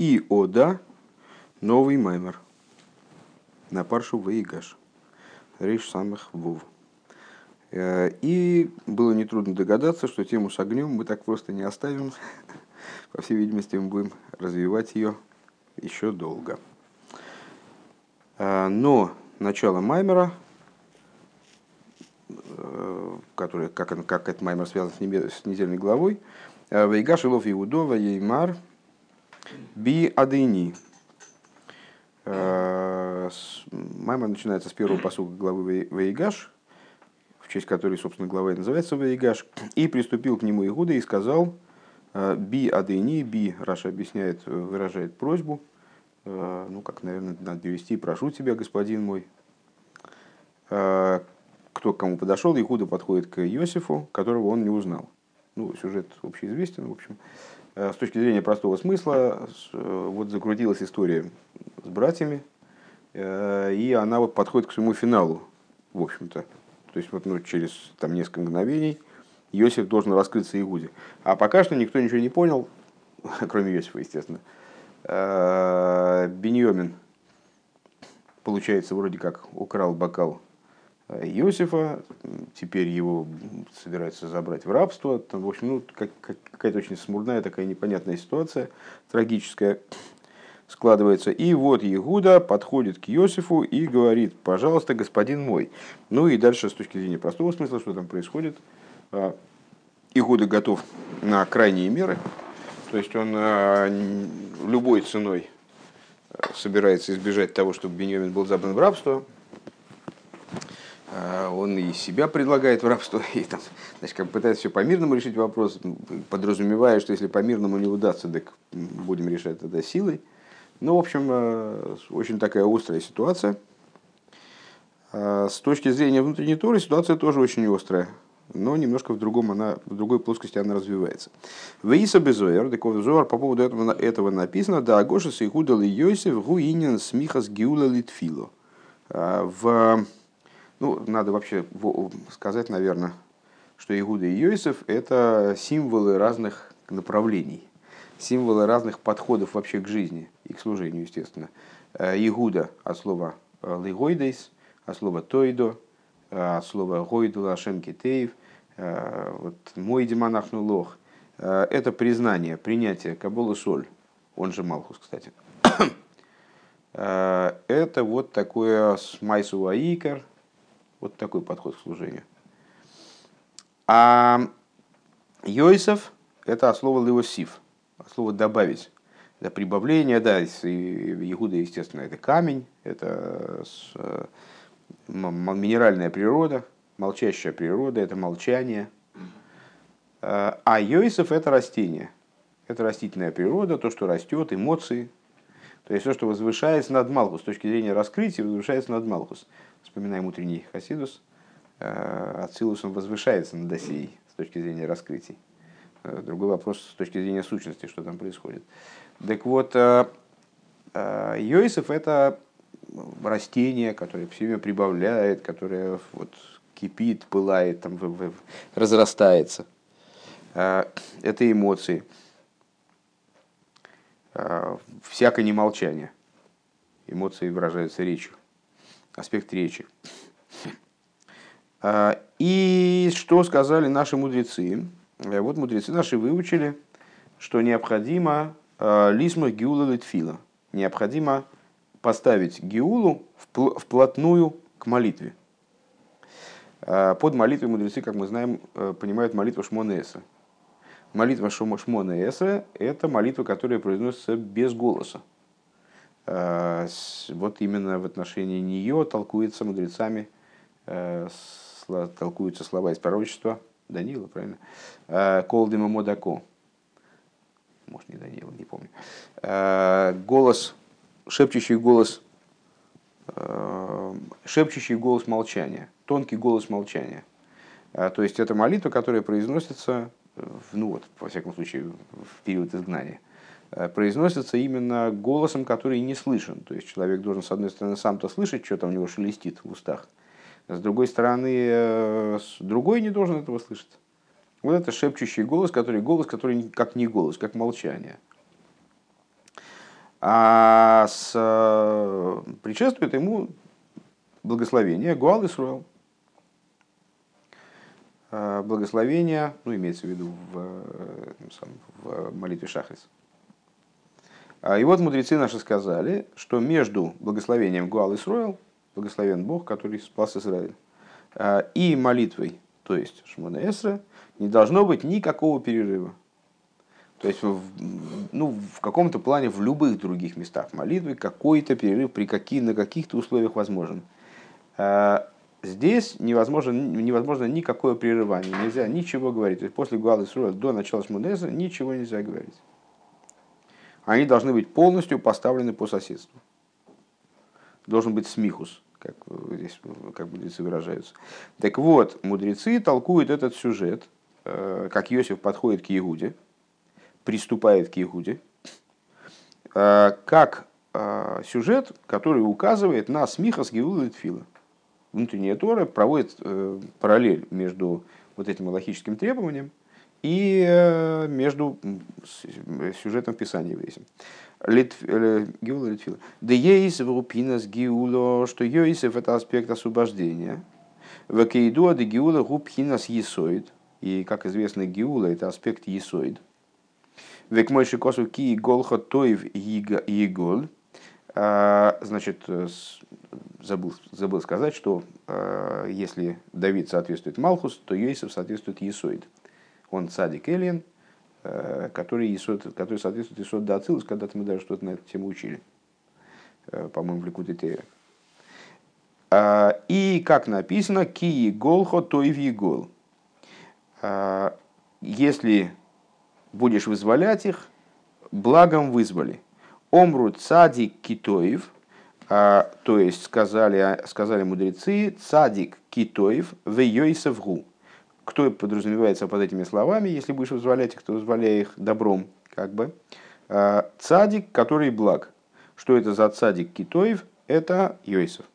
И Ода, новый маймер. На паршу Ваигаш. Рейш самых Вов. Э, и было нетрудно догадаться, что тему с огнем мы так просто не оставим. По всей видимости, мы будем развивать ее еще долго. Э, но начало Маймера, э, который, как, как этот Маймер связан с, небе, с недельной главой, Вейгаш Илов Иудова Еймар Би Адыни. Маймер начинается с первого посука главы Вейгаш, в честь которой, собственно, глава и называется Ваигаш, и приступил к нему Игуда и сказал, э, «Би адыни, би», Раша объясняет, э, выражает просьбу, э, ну, как, наверное, надо перевести, «прошу тебя, господин мой». Кто к кому подошел, Игуда подходит к Иосифу, которого он не узнал. Ну, сюжет общеизвестен, в общем. С точки зрения простого смысла, вот закрутилась история с братьями, и она вот подходит к своему финалу, в общем-то. То есть вот ну, через там, несколько мгновений Иосиф должен раскрыться Иуде. А пока что никто ничего не понял, кроме Иосифа, естественно. Беньомин, получается, вроде как украл бокал Иосифа, теперь его собираются забрать в рабство. Там, в общем, ну, какая-то очень смурная, такая непонятная ситуация, трагическая складывается. И вот Иуда подходит к Иосифу и говорит, пожалуйста, господин мой. Ну и дальше с точки зрения простого смысла, что там происходит. А, Иуда готов на крайние меры. То есть он а, любой ценой а, собирается избежать того, чтобы Беньямин был забран в рабство. Он и себя предлагает в рабство, и там, значит, как пытается все по-мирному решить вопрос, подразумевая, что если по-мирному не удастся, так будем решать тогда силой. Ну, в общем, э, очень такая острая ситуация. А с точки зрения внутренней туры ситуация тоже очень острая, но немножко в, другом она, в другой плоскости она развивается. Вейса Безоер, такой Зоар, по поводу этого, этого написано, да, Агоша Сейхудал и Йосиф Гуинин Смихас Гиула Литфило. А в, ну, надо вообще сказать, наверное, что Игуда и Йосиф – это символы разных направлений символы разных подходов вообще к жизни и к служению, естественно. Э, Игуда от слова э, лигойдейс, от слова тойдо, э, от слова гойду лашем китеев, вот мой демонахну лох. Это признание, принятие Кабола Соль, он же Малхус, кстати. Это вот такое смайсу аикар, вот такой подход к служению. А Йосиф – это от слова левосив – слово добавить. Это прибавление, да, Иуда, естественно, это камень, это э, минеральная природа, молчащая природа, это молчание. Э, а Йосиф это растение, это растительная природа, то, что растет, эмоции. То есть то, что возвышается над Малхус, с точки зрения раскрытия, возвышается над Малхус. Вспоминаем утренний Хасидус, э, Ацилус он возвышается над Осией с точки зрения раскрытий. Э, другой вопрос с точки зрения сущности, что там происходит. Так вот, э, Йосиф – это растение, которое все время прибавляет, которое вот кипит, пылает, там, разрастается. Это эмоции. Всякое немолчание. Эмоции выражаются речью. Аспект речи. И что сказали наши мудрецы? Э, вот мудрецы наши выучили, что необходимо э, лисма гиула литфила. Необходимо поставить гиулу вплотную к молитве. Э, под молитвой мудрецы, как мы знаем, понимают молитву Шмона Молитва Шмона это молитва, которая произносится без голоса. Вот именно в отношении нее толкуется мудрецами, толкуются слова из пророчества Данила, правильно? Э, Колдима Модако. Может, не Данила, не помню. Э, голос, шепчущий голос, э, шепчущий голос молчания, тонкий голос молчания. То есть это молитва, которая произносится, ну вот, во всяком случае, в период изгнания, произносится именно голосом, который не слышен. То есть человек должен, с одной стороны, сам-то слышать, что там у него шелестит в устах, с другой стороны, э, другой не должен этого слышать. Вот это шепчущий голос, который голос, который как не голос, как молчание. А с, предшествует ему благословение Гуал Исруэл. Благословение, ну, имеется в виду в, в молитве Шахрис. И вот мудрецы наши сказали, что между благословением Гуал Исруэл, благословен Бог, который спас Израиль, и молитвой, то есть Шмона не должно быть никакого перерыва. То есть в, ну, в каком-то плане в любых других местах молитвы какой-то перерыв при каких, на каких-то условиях возможен. А здесь невозможно, невозможно никакое прерывание, нельзя ничего говорить. То есть после Гуалы Сура до начала Шмудеза ничего нельзя говорить. Они должны быть полностью поставлены по соседству. Должен быть смихус, как здесь как мудрецы выражаются. Так вот, мудрецы толкуют этот сюжет, э, как Иосиф подходит к Иуде, приступает к Иуде, э, как э, сюжет, который указывает на смиха с Геула и Тфила. Внутренняя Тора проводит э, параллель между вот этим логическим требованием и между сюжетом Писания весим. Геула Литфила. Да есть в с Геула, что Йосиф это аспект освобождения. В Кейдуа де Геула Гупхинас Есоид. И, как известно, Геула это аспект Есоид. Век мой шикосу ки голха тоев егол. А, значит, забыл, забыл сказать, что если Давид соответствует Малхус, то Йосиф соответствует Есоид. Он цадик Элиен, а, который, Есод, который соответствует Есод Дацилус, когда-то мы даже что-то на эту тему учили. По-моему, в Ликуте Тейра. И, как написано, ки голхо тоев егол. Если будешь вызволять их, благом вызвали. Омру цадик китоев, а, то есть сказали, сказали мудрецы, цадик китоев в йойсевгу. Кто подразумевается под этими словами, если будешь вызволять их, то вызволяй их добром, как бы. А, цадик, который благ. Что это за цадик китоев? Это Йойсов.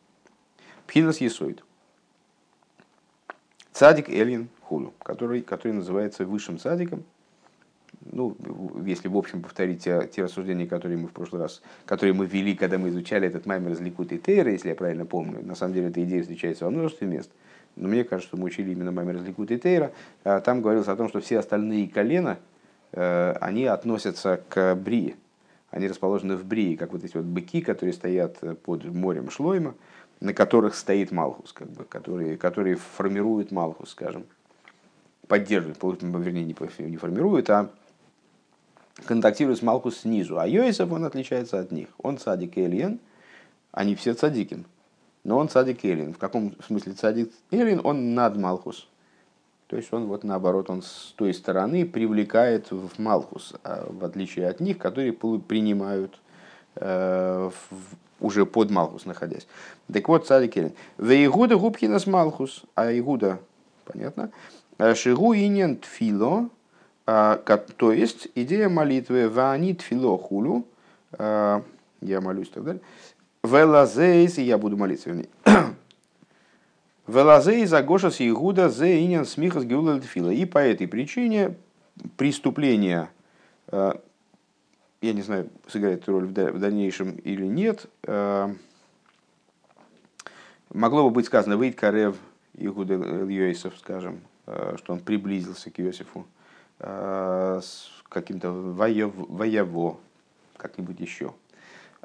Пхинас Есоид. Цадик Эльин Худу, который, который называется высшим цадиком, ну, если в общем повторить те, те рассуждения, которые мы в прошлый раз, которые мы вели, когда мы изучали этот маймер из Ликут и Тейра, если я правильно помню, на самом деле эта идея встречается во множестве мест, но мне кажется, что мы учили именно маймер Ликут и Тейра, а там говорилось о том, что все остальные колена, э, они относятся к Брии, они расположены в Брии, как вот эти вот быки, которые стоят под морем Шлойма, на которых стоит Малхус, как бы, которые, которые формируют Малхус, скажем, поддерживают, вернее, не формируют, а контактирует с Малкус снизу, а Йосиф, он отличается от них. Он цадик Эльен, они все цадикин. Но он цадик Эльен. В каком смысле цадик Эльен? Он над Малхус. То есть он вот наоборот, он с той стороны привлекает в Малхус, а в отличие от них, которые принимают э, уже под Малхус находясь. Так вот, цадик Эльен. В Игуда губкинас Малхус, а Игуда, понятно, Шигу инен тфило, а, то есть идея молитвы «Ваанит филохулю» а, я молюсь и так далее. «Велазейс» я буду молиться, вернее. «Велазейс агошас Игуда зе инин смихас геула фила». И по этой причине преступление, а, я не знаю, сыграет роль в дальнейшем или нет, могло бы быть сказано «Выйд Карев Игуда Йосиф», скажем, что он приблизился к Иосифу Э, с каким-то воево, как-нибудь еще.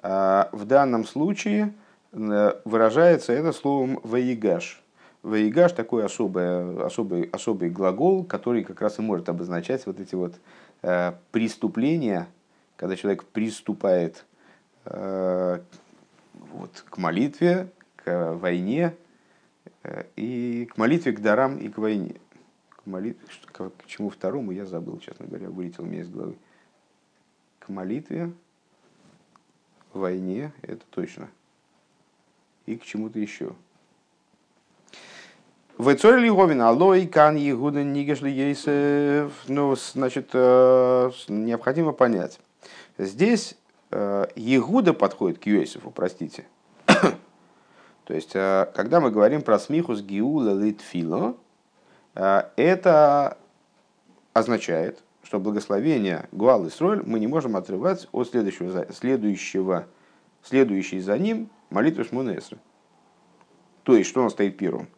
А в данном случае э, выражается это словом «воегаш». «Воегаш» такой особый, особый, особый глагол, который как раз и может обозначать вот эти вот э, преступления, когда человек приступает вот, к молитве, к войне, и к молитве, к дарам и к войне к молитве, к, чему второму я забыл, честно говоря, вылетел мне из головы. К молитве, войне, это точно. И к чему-то еще. В Эцоре Лиговин, алой, кан, егуда, нигешли, ейсев. Ну, значит, э, необходимо понять. Здесь э, Егуда подходит к Йосифу, простите. То есть, э, когда мы говорим про смихус гиула литфило, это означает, что благословение Гуал Исроль мы не можем отрывать от следующего, следующего, следующей за ним молитвы Шмонесры. То есть, что у нас стоит первым?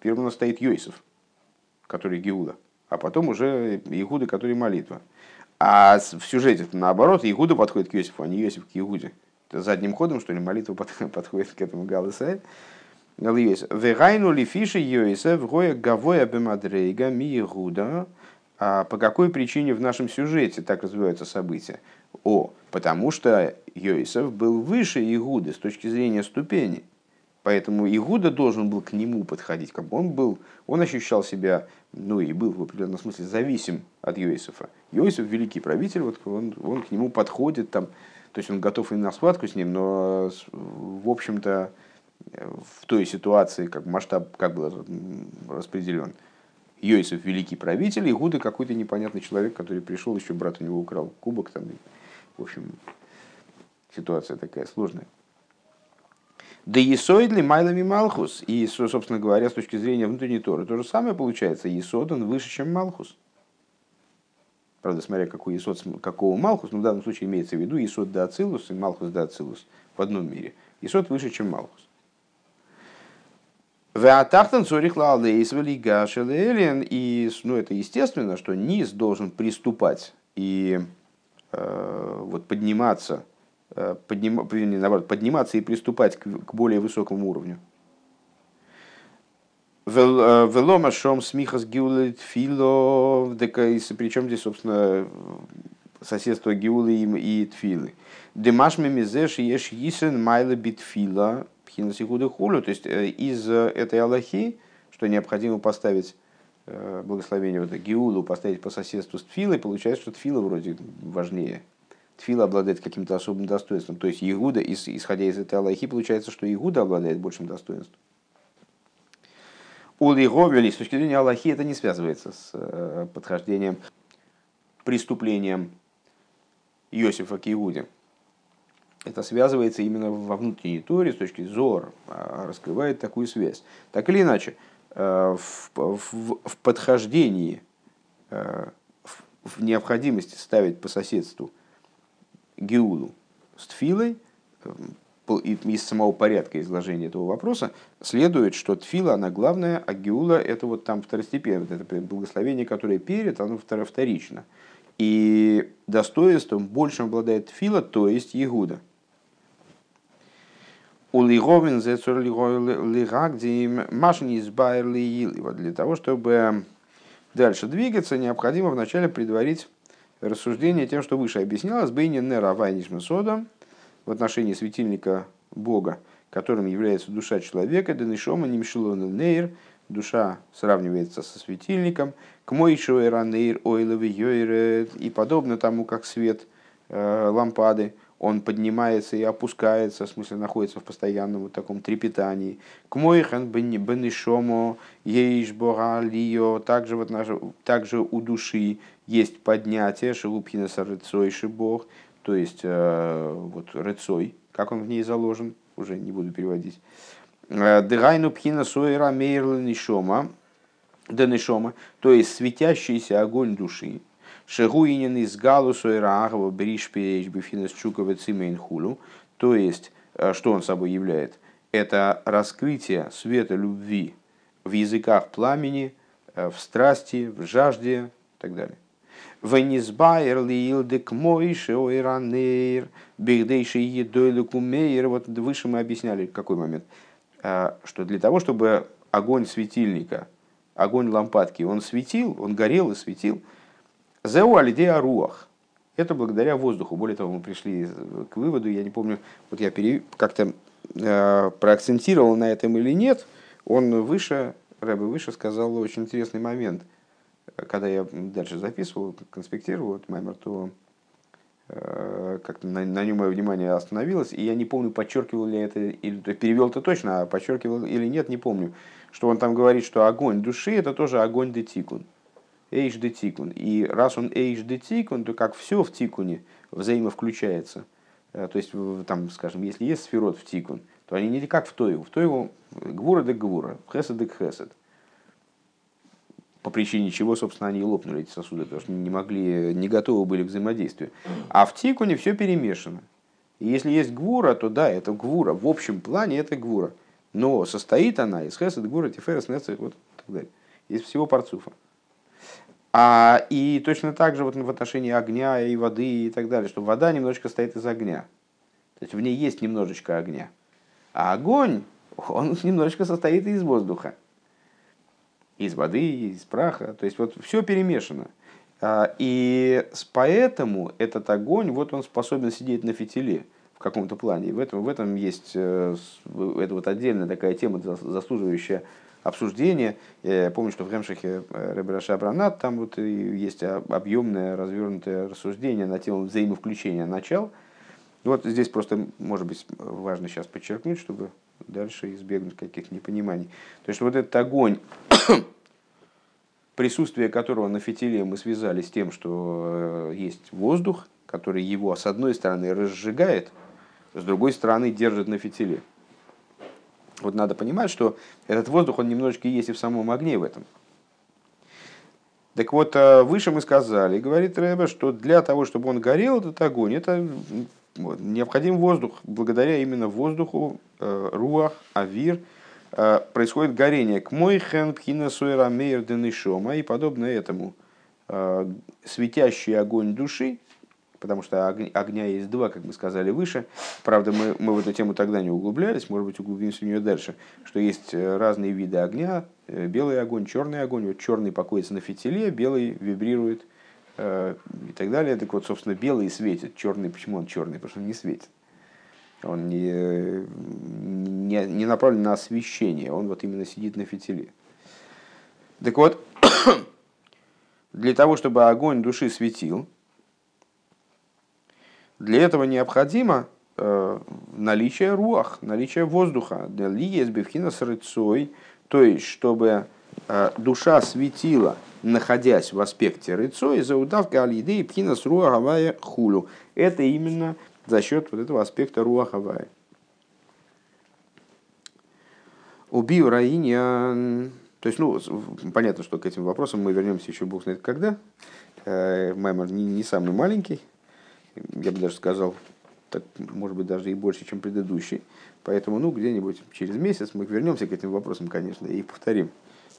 Первым у нас стоит Йосиф, который Геуда, а потом уже Игуда, который молитва. А в сюжете наоборот, Игуда подходит к Йосифу, а не Йосиф к Игуде. Это задним ходом, что ли, молитва подходит к этому Галасай. Вегайну ли фиши Йосиф, гоя гавоя бемадрейга ми Игуда. А по какой причине в нашем сюжете так развиваются события? О, потому что Йосиф был выше Игуды с точки зрения ступени. Поэтому Игуда должен был к нему подходить, как бы он был, он ощущал себя, ну и был в определенном смысле зависим от Йосифа. Йосиф великий правитель, вот он, он к нему подходит, там, то есть он готов и на схватку с ним, но в общем-то в той ситуации как масштаб как был распределен. Йосиф великий правитель, Игуда какой-то непонятный человек, который пришел, еще брат у него украл кубок, там, в общем, ситуация такая сложная. Да Есоид Майлами Малхус. И, собственно говоря, с точки зрения внутренней Торы, то же самое получается. Есод, он выше, чем Малхус. Правда, смотря какой Есод, какого Малхус, но в данном случае имеется в виду Есод да Ацилус и Малхус да Ацилус в одном мире. Есод выше, чем Малхус. Веатахтан цорих лалейс велигашелелен. И, ну, это естественно, что низ должен приступать и э, вот подниматься Э, подним, наоборот, подниматься и приступать к, к более высокому уровню. Э, велома шом смихас гиулит фило, причем здесь, собственно, соседство гиулы и тфилы. Демашми мизеш еш йисен майла битфила пхинасихуда хулю. То есть э, из этой аллахи, что необходимо поставить благословение вот, гиулу, поставить по соседству с тфилой, получается, что тфила вроде важнее Тфила обладает каким-то особым достоинством. То есть Игуда, исходя из этой Аллахи, получается, что Игуда обладает большим достоинством. У Лиговели, с точки зрения Аллахи, это не связывается с э, подхождением, преступлением Иосифа к Игуде. Это связывается именно во внутренней торе, с точки Зор, а, раскрывает такую связь. Так или иначе, э, в, в, в подхождении, э, в необходимости ставить по соседству – Геулу с Тфилой, из самого порядка изложения этого вопроса, следует, что Тфила, она главная, а Геула это вот там второстепенно, это благословение, которое перед, оно вторично. И достоинством большим обладает Тфила, то есть Егуда. Улиговин лигагдим машни избайрли Для того, чтобы дальше двигаться, необходимо вначале предварить рассуждение тем, что выше объяснялось, Бейни Нера Вайнишмесода в отношении светильника Бога, которым является душа человека, Денишома Нимшилона Нейр, душа сравнивается со светильником, к мой Нейр Ойловый Йойре, и подобно тому, как свет э, лампады, он поднимается и опускается, в смысле находится в постоянном вот таком трепетании. К моихан бенишомо еиш бога лио, также, вот наше, также у души есть поднятие, шелупхинаса рыцойший бог, то есть э, вот рыцой, как он в ней заложен, уже не буду переводить. Э, Дыгайну пхина сойра мейрла нишома, то есть светящийся огонь души, Шегуинин из Галусу и Раагова Бришпеч Бифинес Чукова Цимейнхулу. То есть, что он собой являет? Это раскрытие света любви в языках пламени, в страсти, в жажде и так далее. Венисбайер лилдек мойши ойранейр, бигдейши едойлю кумейр. Вот выше мы объясняли, какой момент. Что для того, чтобы огонь светильника, огонь лампадки, он светил, он горел и светил – Зеу алидея руах. Это благодаря воздуху. Более того, мы пришли к выводу, я не помню, вот я пере... как-то э, проакцентировал на этом или нет. Он выше, Рэбе выше сказал очень интересный момент. Когда я дальше записывал, конспектировал этот маймер, то э, как-то на, на нем мое внимание остановилось, и я не помню, подчеркивал ли это, или перевел это точно, а подчеркивал или нет, не помню, что он там говорит, что огонь души это тоже огонь детикун. Де тикун. И раз он де тикун, то как все в тикуне взаимовключается. Э, то есть, там, скажем, если есть сферот в тикун, то они не как в Тойву. В Тойву гвура де гвура, хесед де хесед. причине чего, собственно, они и лопнули, эти сосуды, потому что не могли, не готовы были к взаимодействию. А в тикуне все перемешано. И если есть гвура, то да, это гвура. В общем плане это гвура. Но состоит она из хесед, гвура, тиферес, нецет, вот так далее. Из всего парцуфа. А, и точно так же вот в отношении огня и воды и так далее, что вода немножечко стоит из огня. То есть в ней есть немножечко огня. А огонь, он немножечко состоит из воздуха. Из воды, из праха. То есть вот все перемешано. А, и поэтому этот огонь, вот он способен сидеть на фитиле в каком-то плане. И в этом, в этом есть э, это вот отдельная такая тема, заслуживающая обсуждения. Я помню, что в Гемшихе э, Ребраша Бранат там вот есть объемное, развернутое рассуждение на тему взаимовключения начал. Вот здесь просто, может быть, важно сейчас подчеркнуть, чтобы дальше избегнуть каких-то непониманий. То есть вот этот огонь, присутствие которого на фитиле мы связали с тем, что э, есть воздух, который его с одной стороны разжигает, с другой стороны держит на фитиле. Вот надо понимать, что этот воздух, он немножечко есть и в самом огне в этом. Так вот, э, выше мы сказали, говорит Рэбе, что для того, чтобы он горел, этот огонь, это необходим воздух. Благодаря именно воздуху, э, руах, авир, э, происходит горение. К мой хен пхина суэра мейр и подобное этому. Светящий огонь души, потому что огня есть два, как мы сказали выше. Правда, мы, мы в эту тему тогда не углублялись, может быть, углубимся в нее дальше, что есть э, разные виды огня, э, белый огонь, черный огонь. Вот черный покоится на фитиле, белый вибрирует э, и так далее. Так вот, собственно, белый светит, черный, почему он черный? Потому что он не светит. Он не, не, не направлен на освещение, он вот именно сидит на фитиле. Так вот, для того, чтобы огонь души светил, для этого необходимо э, наличие руах, наличие воздуха. Для лиес бифхина с рыцой, то есть, чтобы э, душа светила, находясь в аспекте рыцой, за удавка алиды и пхина с руахавая хулю. Это именно за счет вот этого аспекта руахавая. Убил Раиня. То есть, ну, понятно, что к этим вопросам мы вернемся еще бог знает когда. Э, Маймер не самый маленький, я бы даже сказал, так, может быть, даже и больше, чем предыдущий. Поэтому, ну, где-нибудь через месяц мы вернемся к этим вопросам, конечно, и повторим.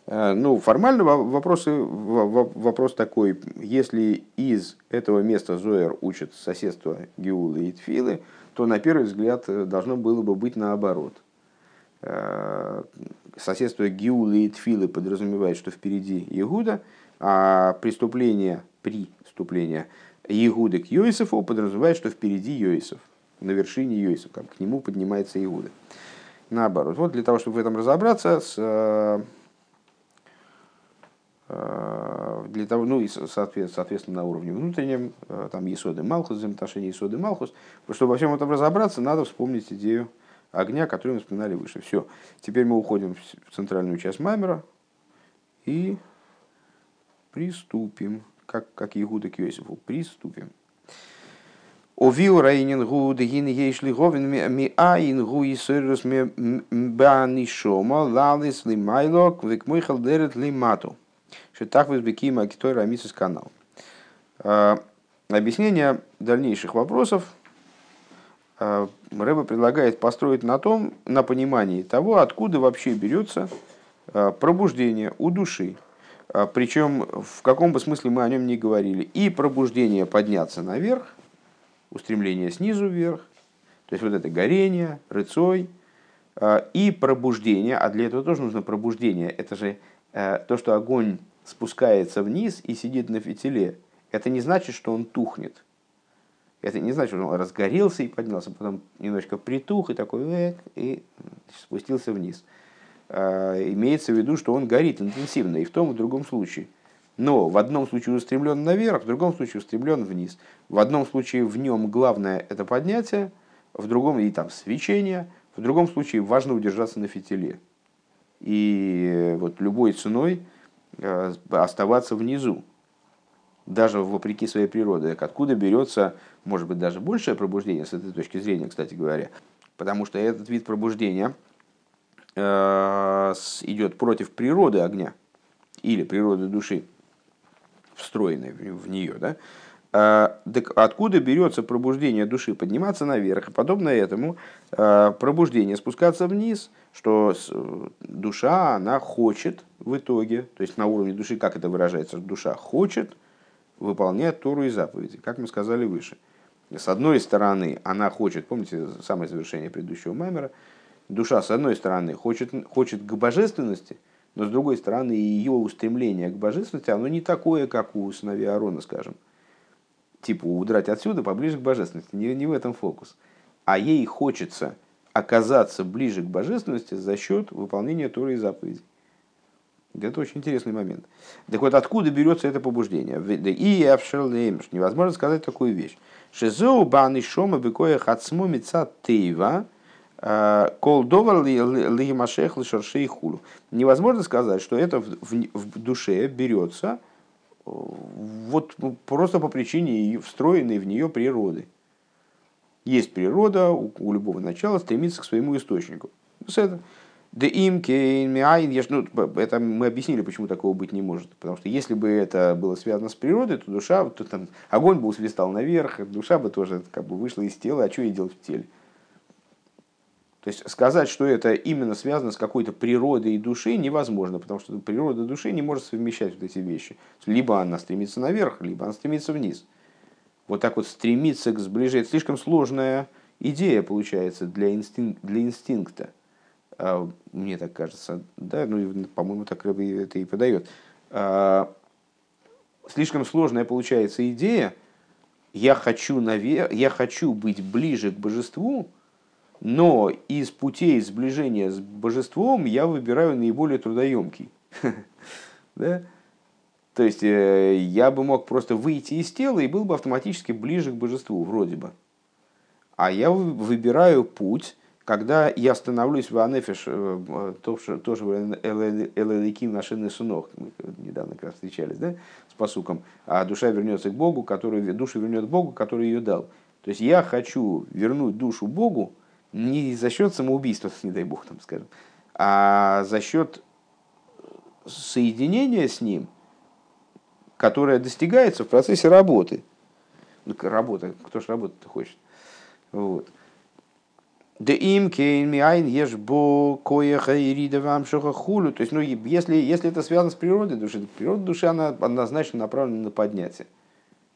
А, ну, формально вопрос, вопрос такой, если из этого места Зоер учат соседство Геулы и Тфилы, то на первый взгляд э, должно было бы быть наоборот. А, соседство Геулы и Тфилы подразумевает, что впереди Иуда, а преступление, при преступление Иуды к Йосифу подразумевает, что впереди Йосиф, на вершине Йосиф, как к нему поднимается Иуда. Наоборот. Вот для того, чтобы в этом разобраться, с, э, э, для того, ну и соответственно на уровне внутреннем, э, там Есоды Малхус, взаимоотношения Есоды Малхус, чтобы во всем этом разобраться, надо вспомнить идею огня, которую мы вспоминали выше. Все. Теперь мы уходим в центральную часть Маймера и приступим как, как Егуда к Йосифу. Приступим. Овил рейнин гу дегин ейшли говин ми айн гу и сырус ми бани шома лалис ли майлок век мойхал дерет ли мату. Что так возбекима китой рамисус канал. А, объяснение дальнейших вопросов а, Рэба предлагает построить на том, на понимании того, откуда вообще берется а, пробуждение у души, Причем в каком бы смысле мы о нем не говорили. И пробуждение подняться наверх, устремление снизу вверх, то есть вот это горение, рыцой, а, и пробуждение, а для этого тоже нужно пробуждение. Это же э, то, что огонь спускается вниз и сидит на фитиле. Это не значит, что он тухнет. Это не значит, что он разгорелся и поднялся, потом немножко притух и такой, и спустился вниз. А, имеется в виду, что он горит интенсивно и в том и в другом случае. Но в одном случае устремлен наверх, в другом случае устремлен вниз. В одном случае в нем главное это поднятие, в другом и там свечение, в другом случае важно удержаться на фитиле. И вот любой ценой а, оставаться внизу, даже вопреки своей природе. Откуда берется, может быть, даже большее пробуждение с этой точки зрения, кстати говоря. Потому что этот вид пробуждения – Э, идет против природы огня или природы души, встроенной в нее, да, так откуда берется пробуждение души подниматься наверх? И подобно этому а, пробуждение спускаться вниз, что душа, она хочет в итоге, то есть на уровне души, как это выражается, душа хочет выполнять Тору и заповеди, как мы сказали выше. С одной стороны, она хочет, помните самое завершение предыдущего маймера, душа с одной стороны хочет, хочет к божественности, но с другой стороны ее устремление к божественности, оно не такое, как у сыновей Аарона, скажем типа удрать отсюда поближе к божественности. Не, не в этом фокус. А ей хочется оказаться ближе к божественности за счет выполнения Торы и заповедей. Это очень интересный момент. Так вот, откуда берется это побуждение? И невозможно сказать такую вещь. Шизоу баны шома бекоя хацму мица тейва кол довар лигимашех лишаршей хулу. Невозможно сказать, что это в, в, в душе берется вот просто по причине встроенной в нее природы. Есть природа, у, у любого начала стремится к своему источнику. Это, да им ну, это мы объяснили, почему такого быть не может. Потому что если бы это было связано с природой, то душа, то там огонь бы усвистал наверх, душа бы тоже как бы вышла из тела, а что ей делать в теле? То есть сказать, что это именно связано с какой-то природой души, невозможно, потому что природа души не может совмещать вот эти вещи. Либо она стремится наверх, либо она стремится вниз. Вот так вот стремиться к сближению, слишком сложная идея получается для, инстинк, для инстинкта. А, мне так кажется, да, ну, по-моему, так это и подает. А, слишком сложная получается идея, я хочу, навер... я хочу быть ближе к божеству, но из путей сближения с божеством я выбираю наиболее трудоемкий. да? То есть э, я бы мог просто выйти из тела и был бы автоматически ближе к божеству, вроде бы. А я выбираю путь, когда я становлюсь в Анефиш, э, тоже в Элеликим Нашины Сунох, мы недавно как раз встречались, да, с посуком, а душа вернется к Богу, который, душа вернет Богу, который ее дал. То есть я хочу вернуть душу Богу, не за счет самоубийства, не дай бог, там, скажем, а за счет соединения с ним, которое достигается в процессе работы. Ну, работа, кто же работать хочет. Вот. Да им кейн миайн ешь бо коеха и рида вам хулю. То есть, ну, если, если это связано с природой души, природа души, она однозначно направлена на поднятие.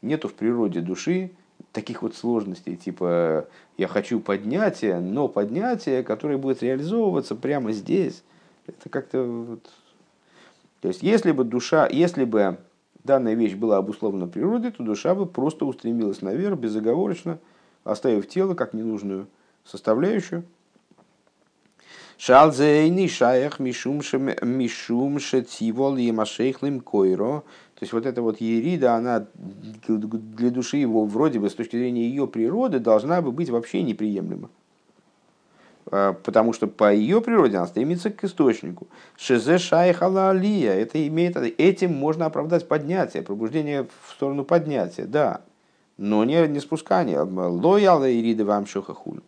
Нету в природе души таких вот сложностей, типа я хочу поднятия, но поднятие, которое будет реализовываться прямо здесь, это как-то вот... То есть, если бы душа, если бы данная вещь была обусловлена природой, то душа бы просто устремилась наверх безоговорочно, оставив тело как ненужную составляющую. Шалзейни шаях мишум шетивол и машейхлим койро то есть вот эта вот ерида, она для души его вроде бы с точки зрения ее природы должна бы быть вообще неприемлема. А, потому что по ее природе она стремится к источнику. Шезе шайхала алия. Это имеет, этим можно оправдать поднятие, пробуждение в сторону поднятия, да. Но не, не спускание. Лояла ирида вам шухахуль.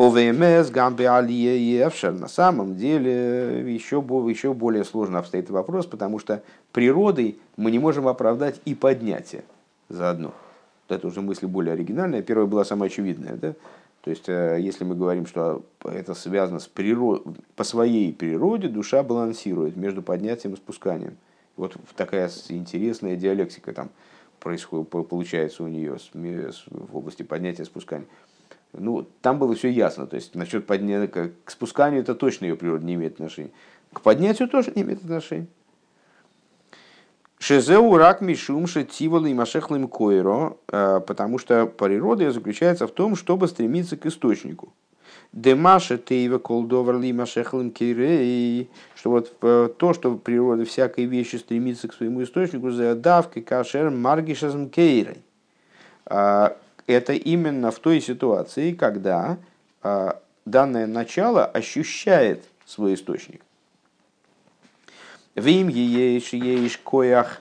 ОВМС, Гамбе Алия и Эвшер. На самом деле еще, еще более сложно обстоит вопрос, потому что природой мы не можем оправдать и поднятие заодно. Это уже мысль более оригинальная. Первая была самая очевидная. Да? То есть, э, если мы говорим, что это связано с природой, по своей природе душа балансирует между поднятием и спусканием. Вот такая интересная диалектика там происходит, получается у нее в области поднятия и спускания. Ну, там было все ясно. То есть, насчет поднятия, к спусканию это точно ее природа не имеет отношения. К поднятию тоже не имеет отношения. Шезеу рак мишум шетивола и машехлым койро, э, потому что природа заключается в том, чтобы стремиться к источнику. Демаша тейва колдоверли машехлым кирей, что вот э, то, что природа всякой вещи стремится к своему источнику, за давкой кашер маргишазм кейрой а, это именно в той ситуации, когда э, данное начало ощущает свой источник. Вим ееш ееш коях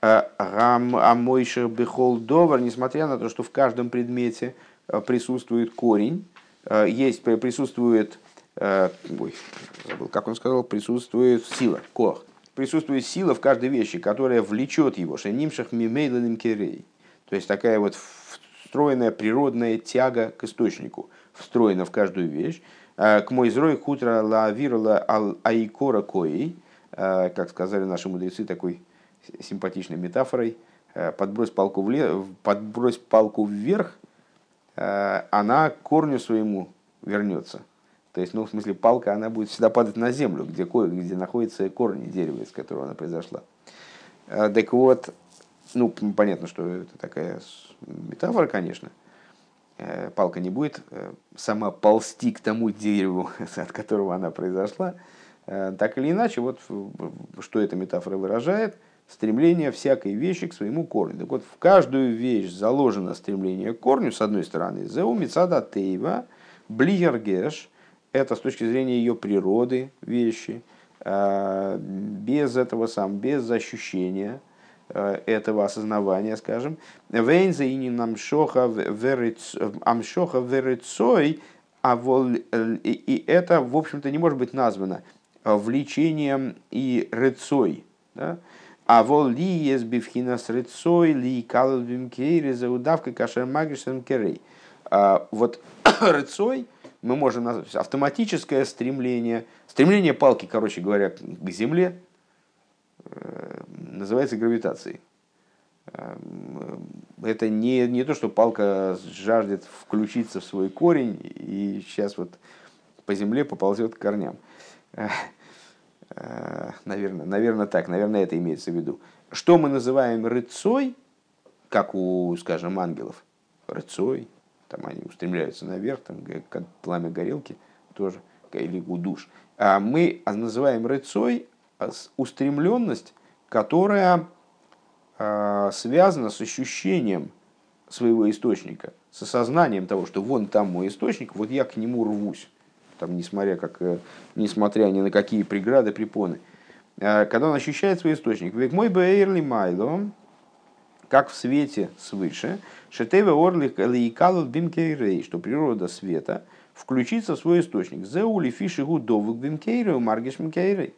а, гам амойшер бехол довар, несмотря на то, что в каждом предмете а, присутствует корень, есть, присутствует, ой, забыл, как он сказал, присутствует сила, кох, присутствует сила в каждой вещи, которая влечет его. Шенимшах мимейланым керей. То есть такая вот встроенная природная тяга к источнику, встроена в каждую вещь. Э, к мой зрой хутра ла вирла айкора коей, э, как сказали наши мудрецы, такой симпатичной метафорой, э, подбрось палку, вле... подбрось палку вверх, она к корню своему вернется. То есть, ну, в смысле, палка, она будет всегда падать на землю, где, где находятся корни дерева, из которого она произошла. Так вот, ну, понятно, что это такая метафора, конечно. Э, палка не будет э, сама ползти к тому дереву, от которого она произошла. Э, так или иначе, вот что эта метафора выражает, стремление всякой вещи к своему корню. Так вот, в каждую вещь заложено стремление к корню, с одной стороны, зеу мицада тейва, блигергеш, это с точки зрения ее природы вещи, без этого сам, без ощущения – этого осознавания, скажем, Вейнза и не амшоха верецой, а э, и это, в общем-то, не может быть названо влечением и рецой. Да? А вол ли есть бифхина с рецой, ли калвим кейри за удавкой кашер магишем керей. А вот рецой мы можем назвать автоматическое стремление, стремление палки, короче говоря, к земле, Э, называется гравитацией. Э, это не, не то, что палка жаждет включиться в свой корень и сейчас вот по земле поползет к корням. Наверное, наверное так, наверное, это имеется в виду. Что мы называем рыцой, как у, скажем, ангелов, рыцой, там они устремляются наверх, там, как пламя горелки тоже, или у душ. А мы называем рыцой устремленность, которая а, связана с ощущением своего источника, с осознанием того, что вон там мой источник, вот я к нему рвусь, там, несмотря, как, э, несмотря ни на какие преграды, препоны. А, когда он ощущает свой источник, ведь мой бэйрли майло, как в свете свыше, шетеве орли лейкалу бимкейрей, что природа света включится в свой источник. Зеули фиши гудовык бимкейрей, маргиш бимкейрей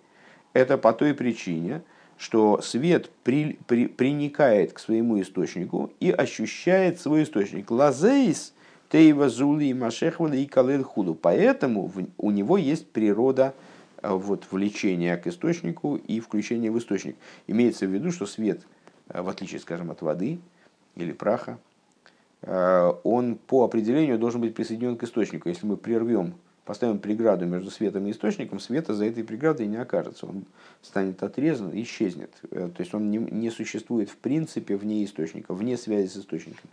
это по той причине, что свет при, при, приникает к своему источнику и ощущает свой источник. Лазейс, тейва зули, машехвали и калел худу. Поэтому в, у него есть природа э, вот, влечения к источнику и включения в источник. Имеется в виду, что свет, э, в отличие, скажем, от воды или праха, э, он по определению должен быть присоединен к источнику. Если мы прервем поставим преграду между светом и источником, света за этой преградой не окажется. Он станет отрезан исчезнет. Э, то есть он не, не существует в принципе вне источника, вне связи с источником.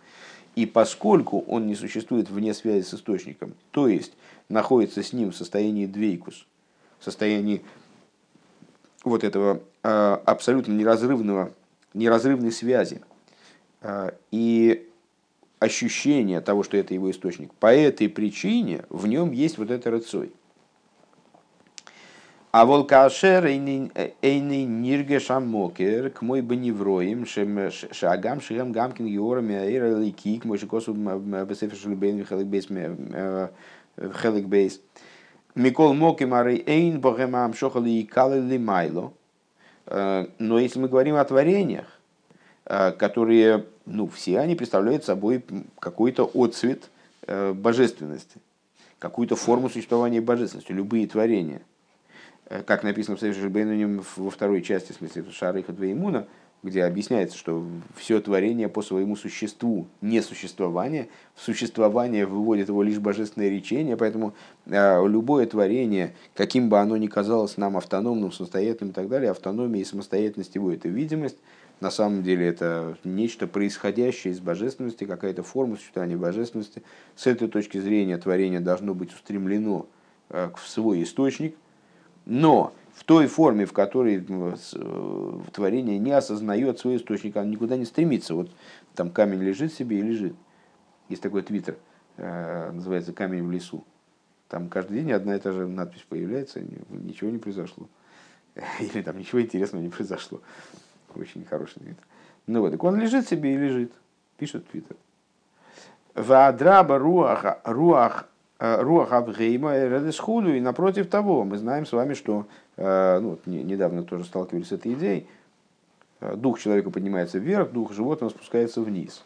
И поскольку он не существует вне связи с источником, то есть находится с ним в состоянии двейкус, в состоянии вот этого э, абсолютно неразрывного, неразрывной связи, э, и ощущение того, что это его источник. По этой причине в нем есть вот это рыцой. А волкашер эйный нирге шамокер к мой бы невроим шагам шигам гамкин георами аэра ликик мой шикосу бесефер шелебейн хелик бейс Микол моки мары эйн богемам шохали и калили майло. Э, но если мы говорим о творениях, которые ну, все они представляют собой какой-то отцвет э, божественности, какую-то форму существования божественности, любые творения. Э, как написано в Сейфе Бейнуним во второй части, в смысле Шарыха Двоимуна, где объясняется, что все творение по своему существу несуществование, в существование выводит его лишь божественное речение, поэтому э, любое творение, каким бы оно ни казалось нам автономным, самостоятельным и так далее, автономия и самостоятельность его – это видимость, на самом деле это нечто происходящее из божественности, какая-то форма существования божественности. С этой точки зрения творение должно быть устремлено э, в свой источник, но в той форме, в которой э, творение не осознает свой источник, оно никуда не стремится. Вот там камень лежит себе и лежит. Есть такой твиттер, э, называется «Камень в лесу». Там каждый день одна и та же надпись появляется, ничего не произошло. Или там ничего интересного не произошло. Очень хороший твиттер. Ну вот, так он лежит себе и лежит. Пишет твиттер. Вадраба руах, руах Руахабгейма Редесхуду, и напротив того, мы знаем с вами, что ну, недавно тоже сталкивались с этой идеей, дух человека поднимается вверх, дух животного спускается вниз.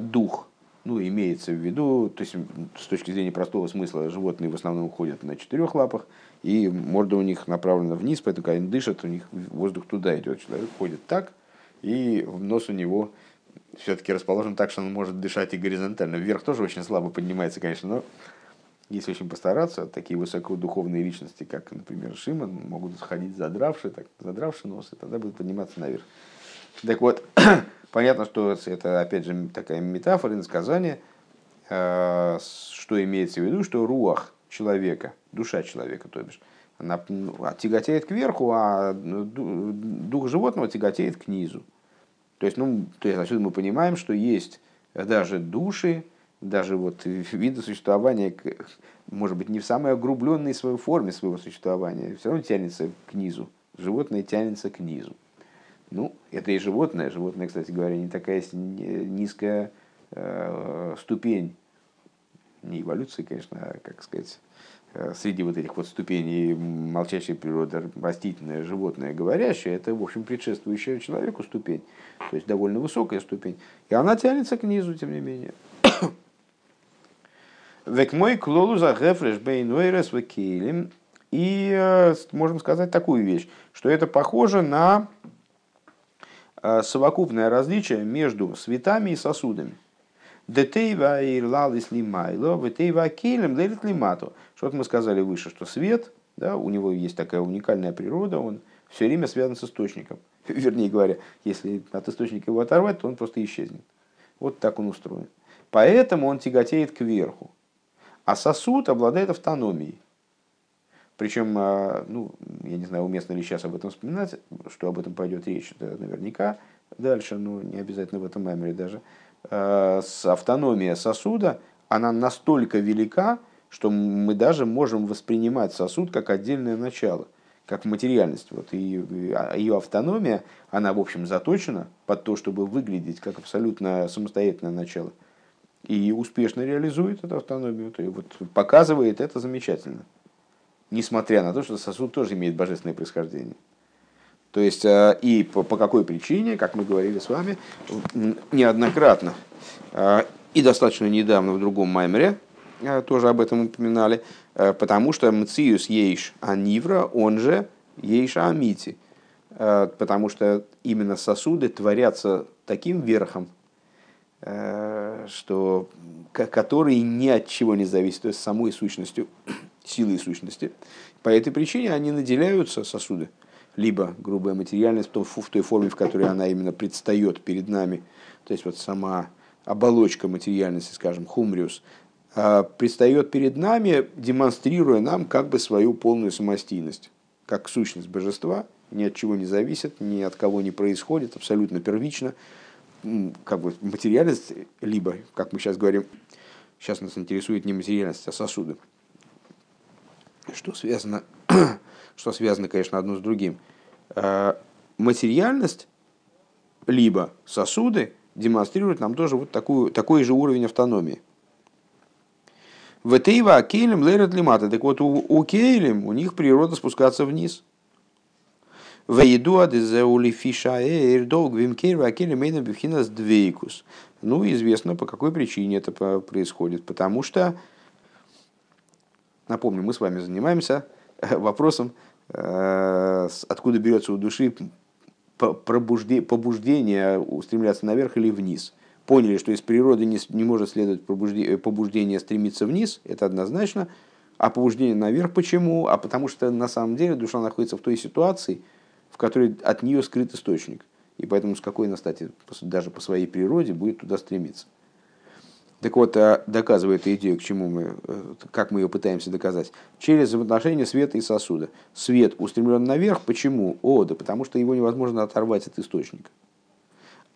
Дух, ну, имеется в виду, то есть с точки зрения простого смысла, животные в основном ходят на четырех лапах, и морда у них направлена вниз, поэтому когда они дышат, у них воздух туда идет. Человек ходит так, и нос у него все-таки расположен так, что он может дышать и горизонтально. Вверх тоже очень слабо поднимается, конечно, но если очень постараться, такие высокодуховные личности, как, например, Шиман, могут сходить задравши, так, задравши нос, и тогда будут подниматься наверх. Так вот, понятно, что это, опять же, такая метафора, иносказание, э, что имеется в виду, что руах человека, душа человека, то бишь, она ну, тяготеет кверху, а ну, дух животного тяготеет к низу. То есть, ну, то есть отсюда мы понимаем, что есть даже души, даже вот виды существования, может быть, не в самой огрубленной своей форме своего существования, все равно тянется к низу. Животное тянется к низу. Ну, это и животное. Животное, кстати говоря, не такая низкая э, ступень, не эволюции, конечно, а, как сказать, э, среди вот этих вот ступеней молчащей природы, растительное, животное, говорящее, это, в общем, предшествующая человеку ступень, то есть довольно высокая ступень. И она тянется к низу, тем не менее. Век мой клолу за гефреш бейнуэрес векилим. И э, можем сказать такую вещь, что это похоже на совокупное различие между светами и сосудами. Детейва и лалис ветейва келем лерит. Что мы сказали выше, что свет, да, у него есть такая уникальная природа, он все время связан с источником. Вернее говоря, если от источника его оторвать, то он просто исчезнет. Вот так он устроен. Поэтому он тяготеет кверху. А сосуд обладает автономией. Причем, а, ну, я не знаю, уместно ли сейчас об этом вспоминать, что об этом пойдет речь, это наверняка дальше, но не обязательно в этом меморе даже. А, автономия сосуда, она настолько велика, что мы даже можем воспринимать сосуд как отдельное начало, как материальность. Вот, и ее автономия, она, в общем, заточена под то, чтобы выглядеть как абсолютно самостоятельное начало – и успешно реализует эту автономию, то и вот показывает это замечательно. Несмотря на то, что сосуд тоже имеет божественное происхождение. То есть, э, и по, по какой причине, как мы говорили с вами неоднократно, э, и достаточно недавно в другом маймере, э, тоже об этом упоминали, потому что мциус ейш анивра, он же ейш амити. Потому что именно сосуды творятся таким верхом, что, который ни от чего не зависит, то есть самой сущностью, силой сущности. По этой причине они наделяются сосуды, либо грубая материальность в той форме, в которой она именно предстает перед нами, то есть вот сама оболочка материальности, скажем, хумриус, э, предстает перед нами, демонстрируя нам как бы свою полную самостийность, как сущность божества, ни от чего не зависит, ни от кого не происходит, абсолютно первично, как бы материальность, либо, как мы сейчас говорим, сейчас нас интересует не материальность, а сосуды. Что связано, что связано, конечно, одно с другим. А, материальность, либо сосуды демонстрируют нам тоже вот такую, такой же уровень автономии. В Этейва Кейлем Лерет Лимата. Так вот, у, у Кейлем у них природа спускаться вниз – Вейдуа дезеули фишаэр долг вимкер вакели мейна бифхинас двейкус. Ну, известно, по какой причине это происходит. Потому что, напомню, мы с вами занимаемся вопросом, э, откуда берется у души побуждение устремляться наверх или вниз. Поняли, что из природы не, не может следовать побуждение стремиться вниз, это однозначно. А побуждение наверх почему? А потому что на самом деле душа находится в той ситуации, в которой от нее скрыт источник. И поэтому спокойно, кстати, даже по своей природе будет туда стремиться. Так вот, а доказывая эту идею, к чему мы, э, как мы ее пытаемся доказать, через взаимоотношения света и сосуда. Свет устремлен наверх, почему? О, да потому что его невозможно оторвать от источника.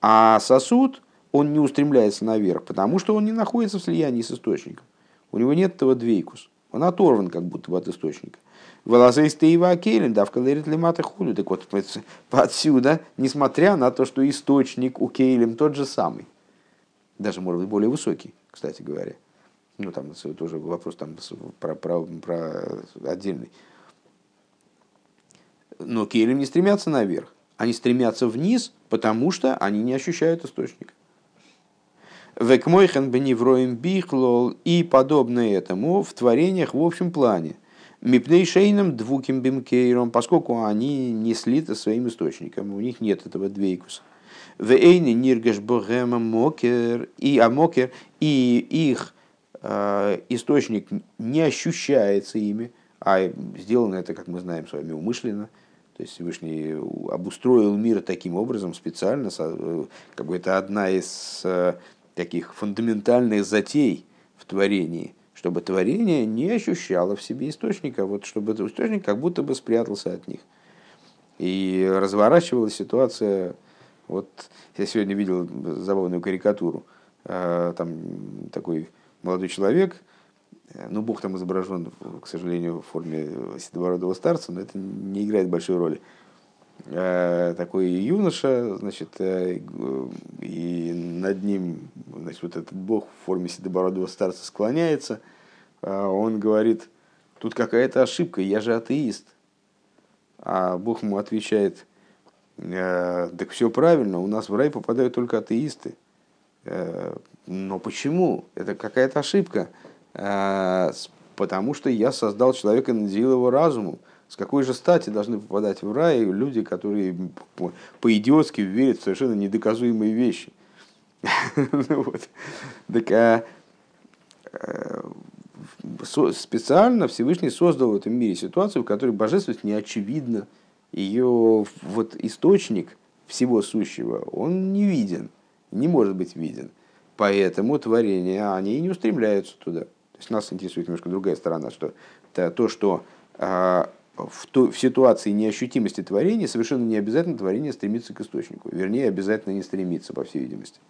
А сосуд, он не устремляется наверх, потому что он не находится в слиянии с источником. У него нет этого двейкус. Он оторван как будто бы от источника. Волосей стейва келин, давка лерит лимата худу. Так вот, отсюда, несмотря на то, что источник у кейлем тот же самый, даже, может быть, более высокий, кстати говоря, ну там тоже вопрос там про, про, про отдельный. Но келем не стремятся наверх, они стремятся вниз, потому что они не ощущают источника. Векмойхен беневроем бихлол и подобное этому в творениях в общем плане. Мипней шейном двуким бимкейром, поскольку они не слиты своим источником, у них нет этого двейкуса. Вейни ниргаш богема мокер и амокер и их э, источник не ощущается ими, а сделано это, как мы знаем с вами, умышленно. То есть Всевышний обустроил мир таким образом специально, э, как бы это одна из э, таких фундаментальных затей в творении, чтобы творение не ощущало в себе источника, вот чтобы этот источник как будто бы спрятался от них. И разворачивалась ситуация, вот я сегодня видел забавную карикатуру, э, там такой молодой человек, э, ну, Бог там изображен, к сожалению, в форме седобородого старца, но это не играет большой роли. Э, такой юноша, значит, и над ним, значит, вот этот бог в форме седобородого старца склоняется, он говорит, тут какая-то ошибка, я же атеист. А Бог ему отвечает, «Э, так все правильно, у нас в рай попадают только атеисты. Но почему? Это какая-то ошибка. Потому что я создал человека, наделил его разумом. С какой же стати должны попадать в рай люди, которые по-идиотски верят в совершенно недоказуемые вещи? Ну так а, э, специально Всевышний создал в этом мире ситуацию, в которой божественность не очевидна. Ее вот источник всего сущего, он не виден, не может быть виден. Поэтому творения, они не устремляются туда. То есть нас интересует немножко другая сторона, что то, что а, в, то, в ситуации неощутимости творения совершенно не обязательно творение стремится к источнику. Вернее, обязательно не стремится, по всей видимости.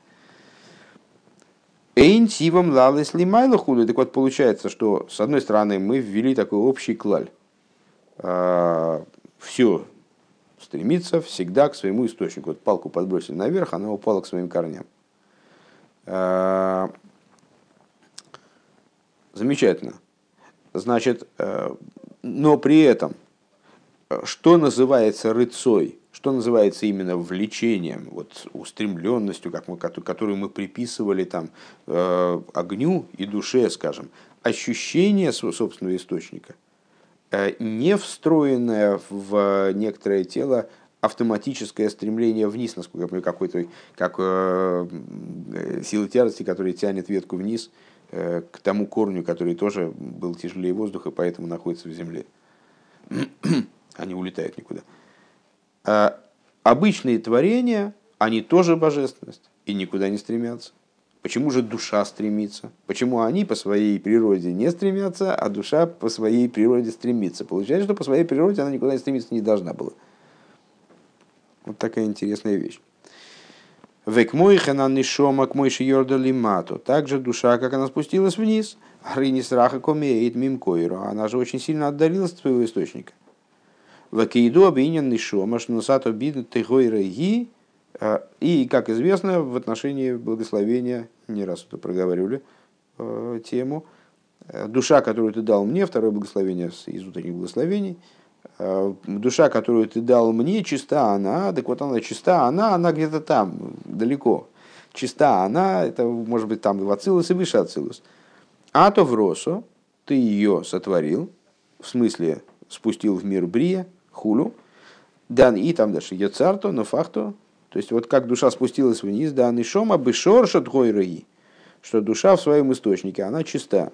Эйн сивом лалес лимайла. Так вот, получается, что с одной стороны мы ввели такой общий клаль. Все стремится всегда к своему источнику. Вот палку подбросили наверх, она упала к своим корням. А, замечательно. Значит, э, но при этом, что называется рыцой, что называется именно влечением, вот устремленностью, как мы, которую мы приписывали там, э, огню и душе, скажем, ощущение собственного источника, э, не встроенное в некоторое тело автоматическое стремление вниз, насколько я понимаю, какой-то, как э, сила тяжести, которая тянет ветку вниз – Э, к тому корню, который тоже был тяжелее воздуха, поэтому находится в земле. они улетают никуда. А обычные творения, они тоже божественность и никуда не стремятся. Почему же душа стремится? Почему они по своей природе не стремятся, а душа по своей природе стремится? Получается, что по своей природе она никуда не стремиться не должна была. Вот такая интересная вещь. Век мой хана нишома к мой лимату. Также душа, как она спустилась вниз, хрини сраха комеет мим койру. Она же очень сильно отдалилась от своего источника. Вакейду обинен нишома, что носато бидут тегойра ги. А, и, как известно, в отношении благословения, не раз это проговаривали э, тему, э, душа, которую ты дал мне, второе благословение из утренних благословений – Э, душа, которую ты дал мне, чиста она, так вот она чиста она, она где-то там, далеко. Чиста она, это может быть там в Ацилус и выше Ацилус. А то в Росу ты ее сотворил, в смысле спустил в мир Брия, хулю, дан и там дальше Йоцарто, но факто, то есть вот как душа спустилась вниз, дан и шома бы шоршат что душа в своем источнике, она чиста.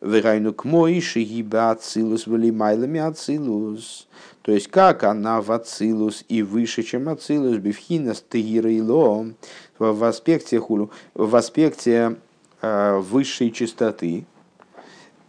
Вегайну к моиши гиба ацилус валимайлами ацилус. То есть, как она в ацилус и выше, чем ацилус, бифхина стыгира и ло, в аспекте хулу, в аспекте э, высшей чистоты,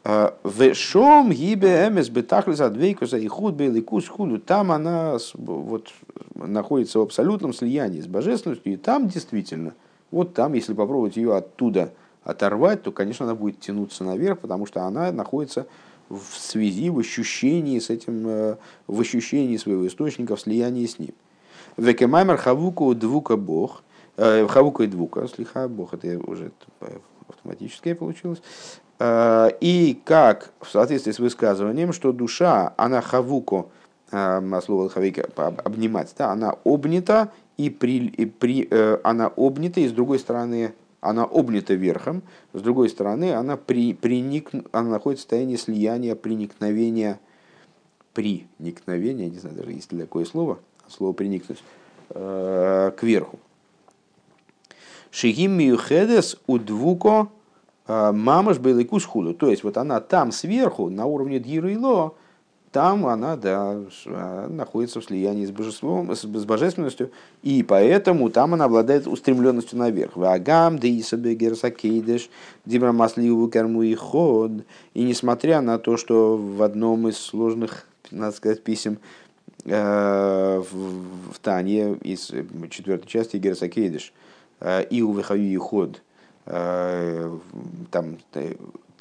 в шом гибе эмес бетахлис адвейкуса и худ беликус худу. Там она вот, находится в абсолютном слиянии с божественностью, и там действительно, вот там, если попробовать ее оттуда оторвать, то, конечно, она будет тянуться наверх, потому что она находится в связи, в ощущении с этим, э, в ощущении своего источника, в слиянии с ним. Векемаймер хавуку двука бог, э, хавука и двука, слиха бог, это уже автоматическое получилось. И как в соответствии с высказыванием, что душа, она хавуко, слово хавика, обнимать, да, она обнята и, при, и при, она обнята, и с другой стороны она обнята верхом, с другой стороны, она, при, приник, она находится в состоянии слияния, приникновения, приникновения, не знаю даже есть ли такое слово, слово приникнуть, э, к верху. Шигим миюхедес удвуко э, мамаш беликус худу. То есть вот она там сверху, на уровне дьира и ло, там она да, находится в слиянии с божеством, с, божественностью, и поэтому там она обладает устремленностью наверх. Вагам, Деисабе, Герсакейдеш, Дибрамасливу, Карму и Ход. И несмотря на то, что в одном из сложных, надо сказать, писем э, в, в Тане из четвертой части Герсакейдеш, э, и у и Ход, там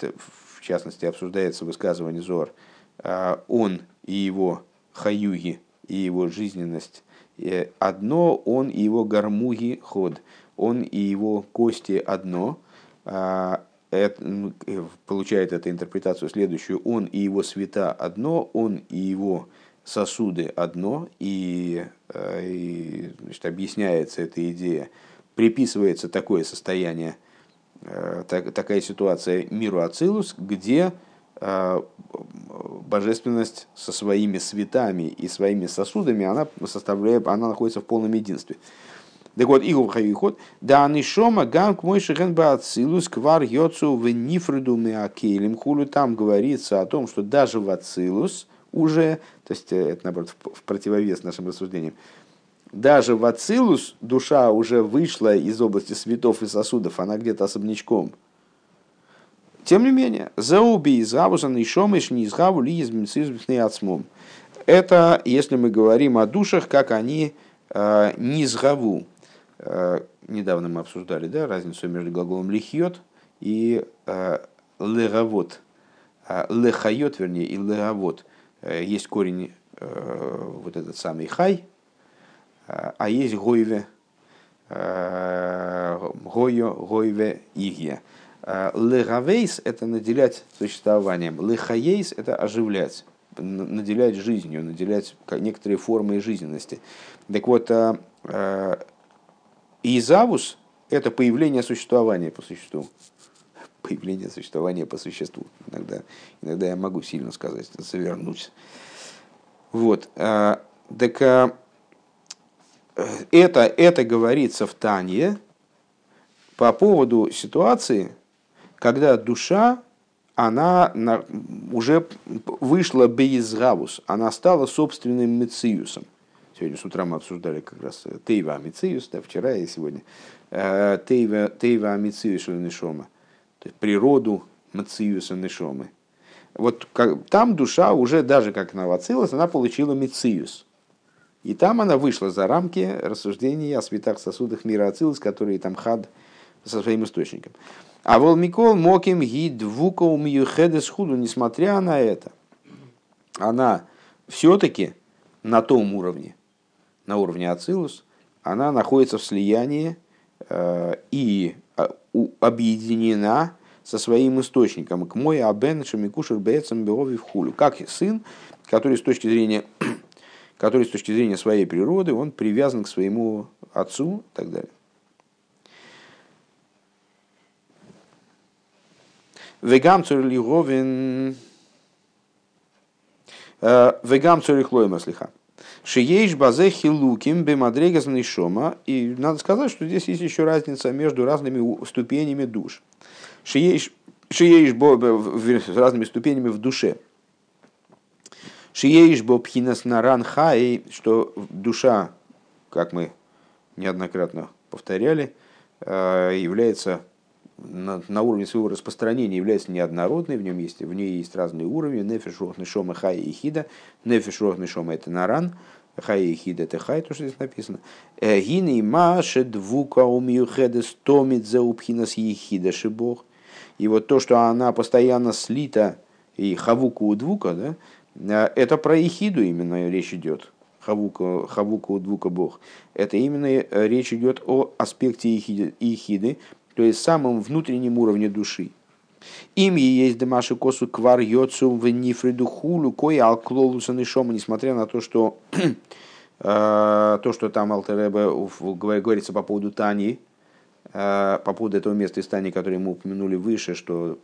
в частности обсуждается высказывание Зор, а, он и его хаюги, и его жизненность одно, он и его гармуги ход, он и его кости одно, это, э, получает эту интерпретацию следующую, он и его света одно, он и его сосуды одно, и, э, и значит, объясняется эта идея, приписывается такое состояние, э, так, такая ситуация миру Ацилус, где Э, божественность со своими светами и своими сосудами, она, составляет, она находится в полном единстве. Так вот, Игу Хаюхот, да анишома гам к мой шехен бацилус квар йоцу в нифреду меакелем хулю. Там говорится о том, что даже в ацилус уже, то есть э, это наоборот в противовес нашим рассуждениям, даже в ацилус душа уже вышла из области светов и сосудов, она где-то особнячком – тем не менее, зауби из авузан и шомыш не изгаву ли из отсмом. Это если мы говорим о душах, как они э, не сгаву. Э, недавно мы обсуждали да, разницу между глаголом лихьет и э, леговод. Э, лехайот, вернее, и леговод. Э, есть корень э, вот этот самый хай, а есть гойве, э, гойо, гойве, игья. Э, Легавейс – это наделять существованием. Лехаейс – это оживлять, наделять жизнью, наделять некоторые формы жизненности. Так вот, э, Изавус – это появление существования по существу. Появление существования по существу. Иногда, иногда я могу сильно сказать, завернуть. Вот. Так это, это говорится в Тане по поводу ситуации, когда душа, она уже вышла бейзгавус, она стала собственным мециусом. Сегодня с утра мы обсуждали как раз Тейва Амициус, да, вчера и сегодня. Э, Тейва, тейва Амициус Нишома. То есть природу Мациуса Нишомы. Вот как, там душа уже, даже как она она получила Мициус. И там она вышла за рамки рассуждений о светах сосудах мира Ацилус, которые там хад со своим источником. А вол Микол Моким ги двука умиюхедес худу, несмотря на это, она все-таки на том уровне, на уровне Ацилус, она находится в слиянии э, и э, объединена со своим источником. К мой абен шамикушер бецам беови в хулю. Как сын, который с точки зрения который с точки зрения своей природы, он привязан к своему отцу и так далее. Вегам цурлиговин. Э, вегам цурлихлоема слиха. Шиеш базе хилуким бемадрегас шома. И надо сказать, что здесь есть еще разница между разными ступенями душ. Шиеш Шиеш с разными ступенями в душе. Шиеш бо пхинас наран хай, что душа, как мы неоднократно повторяли, э, является на, на уровне своего распространения является неоднородной, в, нем есть, в ней есть разные уровни, нефиш рох нишома хай и хида, нефиш нишома это наран, хай и хида это хай, то, что здесь написано. «Э, Гины маше двука умиюхедес томит за упхинас ехида шибох. И вот то, что она постоянно слита, и хавука у двука, да, это про ехиду именно речь идет. Хавука, хавука двука бог. Это именно э, речь идет о аспекте ехиды, ехиды то есть самом внутреннем уровне души. Им есть Дамаши Косу Квар Йоцу в Нифриду Хулю, Кой Алклолуса Нишома, несмотря на то, что то, что там Алтеребе говорится по поводу Тани, по поводу этого места из Тани, которое мы упомянули выше, что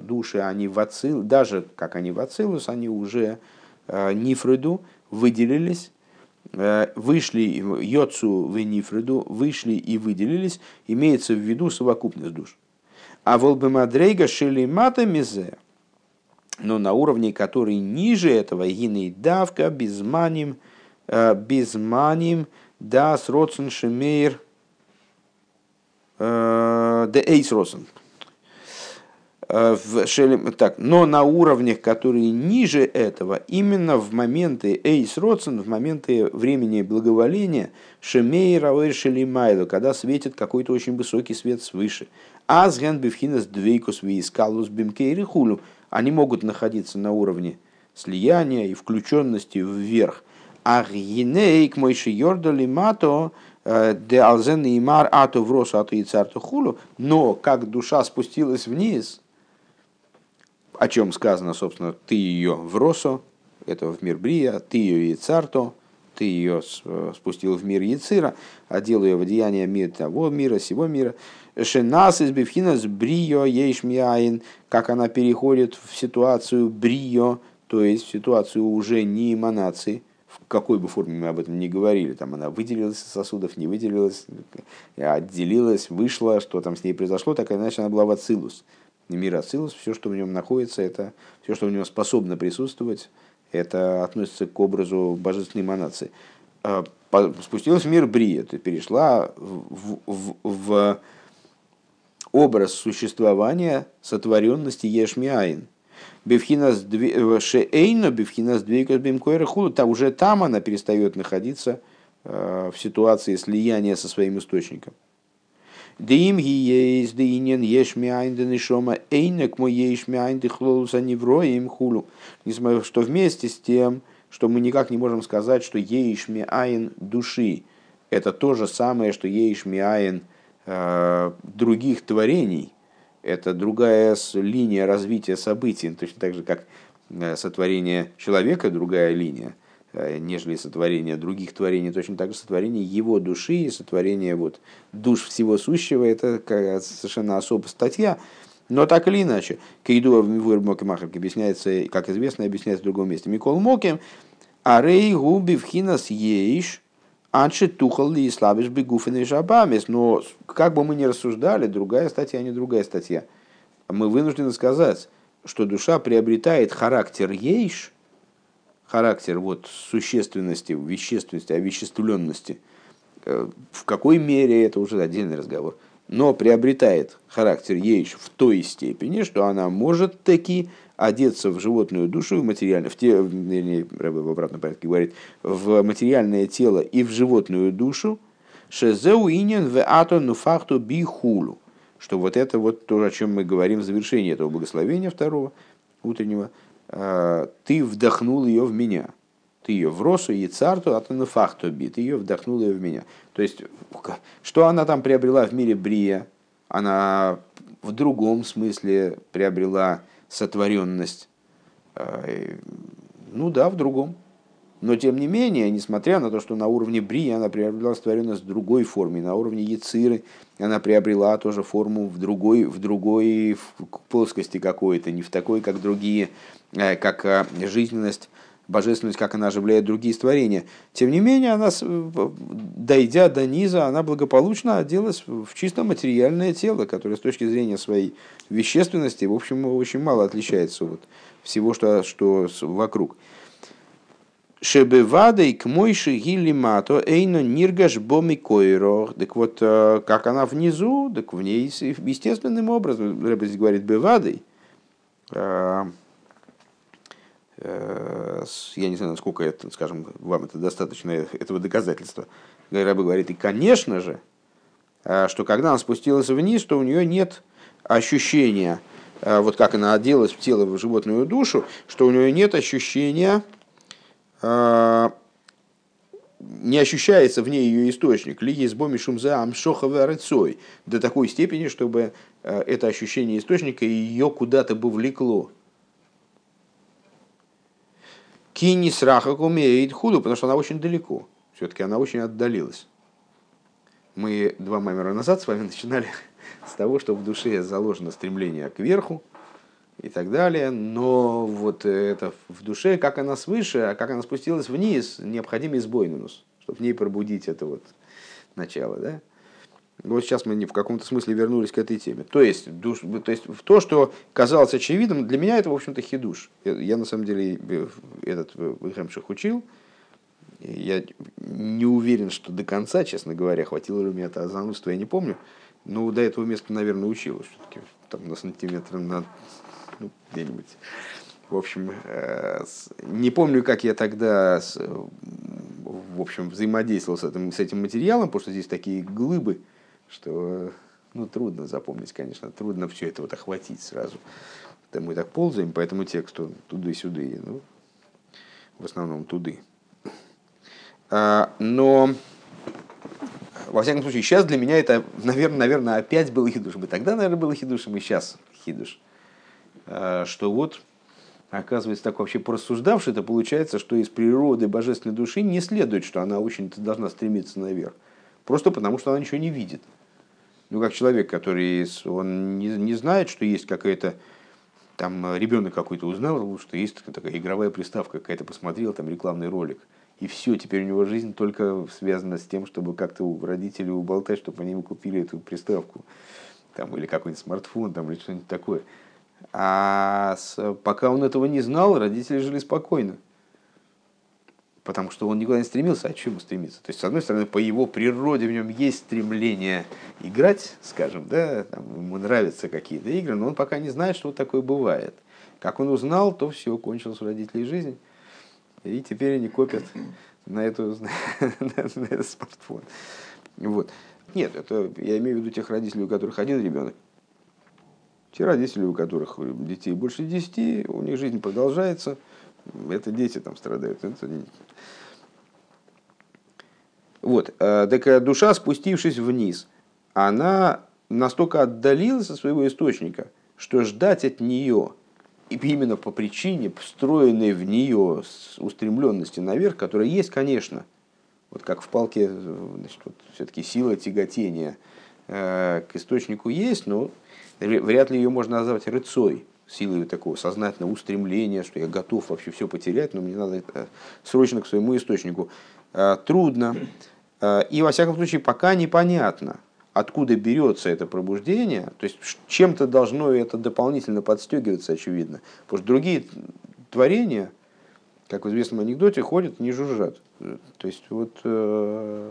души, они в Ацил, даже как они в Ацилус, они уже Нифриду выделились, вышли Йоцу в Нифриду, вышли и выделились, имеется в виду совокупность душ. А волбемадрейга шили мата мизе. Но на уровне, который ниже этого, гиней давка, безманим, э, безманим, да, с родсен шемейр, э, эйс родсен. Э, в шелем, так, но на уровнях, которые ниже этого, именно в моменты эйс родсен, в моменты времени благоволения, шемей равэр шелимайло, когда светит какой-то очень высокий свет свыше. Азген бифхинас двейкус виискалус бимкейри. Они могут находиться на уровне слияния и включенности вверх. Агинейк мойши йордали мато э, де алзен и мар ато вросу ато и царту хулу. Но как душа спустилась вниз, о чем сказано, собственно, ты ее в Росо, это в мир Брия, ты ее и царто, ты ее спустил в мир Яцира, одел ее в одеяние мира того мира, сего мира. Шенас из Бифхина с Брио Ейшмиаин, как она переходит в ситуацию Брио, то есть в ситуацию уже не эманации, в какой бы форме мы об этом не говорили, там она выделилась из сосудов, не выделилась, отделилась, вышла, что там с ней произошло, так или иначе она была в Ацилус мир Ацилус, все, что в нем находится, это все, что в нем способно присутствовать, это относится к образу божественной манации. А, спустилась в мир Брия, ты перешла в, в, в образ существования сотворенности Ешмиаин. Бевхинас шеэйно, бевхинас двейкос бимкойрахулу, там уже там она перестает находиться а, в ситуации слияния со своим источником. דעם היות דענין יש מאין דהנשמה אינו כמו היש מאין דכללות הנבראים כו'. Несмотря что вместе с тем, что мы никак не можем сказать, что יש מאין души это то же самое, что יש מאין э, других творений. Это другая линия развития событий, точно так же, как э, сотворение человека, другая линия – Э, нежели сотворение других творений, точно так же сотворение его души и сотворение вот, душ всего сущего, это совершенно особая статья. Но так или иначе, Кейдуа в Мивуэр Мокимахарке объясняется, как известно, объясняется в другом месте. Микол Моким, Арей губи вхинас ейш, анши тухал ли слабишь бегуфины жабамес. Но как бы мы ни рассуждали, другая статья, не другая статья. Мы вынуждены сказать, что душа приобретает характер ейш – характер вот существенности, вещественности, овеществленности, э, в какой мере это уже отдельный разговор, но приобретает характер ейш в той степени, что она может таки одеться в животную душу, в материальное, в те, вернее, Рэбе в обратном порядке говорит, в материальное тело и в животную душу, шезеу инин в атону факту бихулу, что вот это вот то, о чем мы говорим в завершении этого благословения второго утреннего – Э, ты вдохнул ее в меня. Ты ее в росу и царту, а ты на фахту би, ты ее вдохнул ее в меня. То есть, что она там приобрела в мире Брия? Она в другом смысле приобрела сотворенность. Э, ну да, в другом. Но тем не менее, несмотря на то, что на уровне Бри она приобрела сотворенность в другой форме, на уровне Яциры она приобрела тоже форму в другой, в другой плоскости какой-то, не в такой, как другие, э, как э, жизненность, божественность, как она оживляет другие творения. Тем не менее, она, дойдя до низа, она благополучно оделась в чисто материальное тело, которое с точки зрения своей вещественности, в общем, очень мало отличается от всего, что, что вокруг. Шебевадой к мойши гилимато эйно ниргаш боми койрох. Так вот, э, как она внизу, так в ней естественным образом, Рэбби здесь говорит бевадой, э, э, я не знаю, насколько это, скажем, вам это достаточно этого доказательства. Рэбби говорит, и конечно же, что когда она спустилась вниз, то у нее нет ощущения, вот как она оделась в тело, в животную душу, что у нее нет ощущения а, не ощущается в ней ее источник, ли есть боми шумза амшохова рыцой, до такой степени, чтобы э, это ощущение источника ее куда-то бы влекло. Кини сраха умеет худу, потому что она очень далеко. Все-таки она очень отдалилась. Мы два маймера назад с вами начинали с того, что в душе заложено стремление к верху, и так далее. Но вот это в душе, как она свыше, а как она спустилась вниз, необходим избойнус, чтобы в ней пробудить это вот начало. Да? Вот сейчас мы в каком-то смысле вернулись к этой теме. То есть, душ, то есть в то, что казалось очевидным, для меня это, в общем-то, хидуш. Я, я на самом деле этот Гремших учил. Я не уверен, что до конца, честно говоря, хватило ли мне это занудство, я не помню. Но до этого места, наверное, учил все-таки там на сантиметр на ну, где-нибудь. В общем, э, не помню, как я тогда в общем, взаимодействовал с этим, с этим материалом, потому что здесь такие глыбы, что ну, трудно запомнить, конечно, трудно все это вот охватить сразу. Да мы так ползаем по этому тексту туды-сюды, ну, в основном туды. А, но, во всяком случае, сейчас для меня это, наверное, наверное опять был хидуш. И тогда, наверное, был хидушем, и сейчас хидуш. А, что вот, оказывается, так вообще порассуждавший, это получается, что из природы божественной души не следует, что она очень должна стремиться наверх. Просто потому, что она ничего не видит. Ну, как человек, который он не, не знает, что есть какая-то там ребенок какой-то узнал, что есть такая игровая приставка какая-то, посмотрел там рекламный ролик. И все, теперь у него жизнь только связана с тем, чтобы как-то у родителей уболтать, чтобы они ему купили эту приставку. Там, или какой-нибудь смартфон, там, или что-нибудь такое. А с, пока он этого не знал, родители жили спокойно. Потому что он никуда не стремился, а к чему стремиться? То есть, с одной стороны, по его природе в нем есть стремление играть, скажем, да, там, ему нравятся какие-то игры, но он пока не знает, что вот такое бывает. Как он узнал, то все, кончилось у родителей жизнь. И теперь они копят на, эту, на этот смартфон. Вот. Нет, это я имею в виду тех родителей, у которых один ребенок. Те родители, у которых детей больше десяти, у них жизнь продолжается, это дети там страдают. Это... Вот. Э, так э, душа, спустившись вниз, она настолько отдалилась от своего источника, что ждать от нее, именно по причине встроенной в нее устремленности наверх, которая есть, конечно, вот как в палке, значит, вот все-таки сила тяготения э, к источнику есть, но вряд ли ее можно назвать рыцой, силой такого сознательного устремления, что я готов вообще все потерять, но мне надо срочно к своему источнику. Э, трудно. Э, и, во всяком случае, пока непонятно, откуда берется это пробуждение, то есть чем-то должно это дополнительно подстегиваться, очевидно. Потому что другие творения, как в известном анекдоте, ходят, не жужжат. То есть вот э,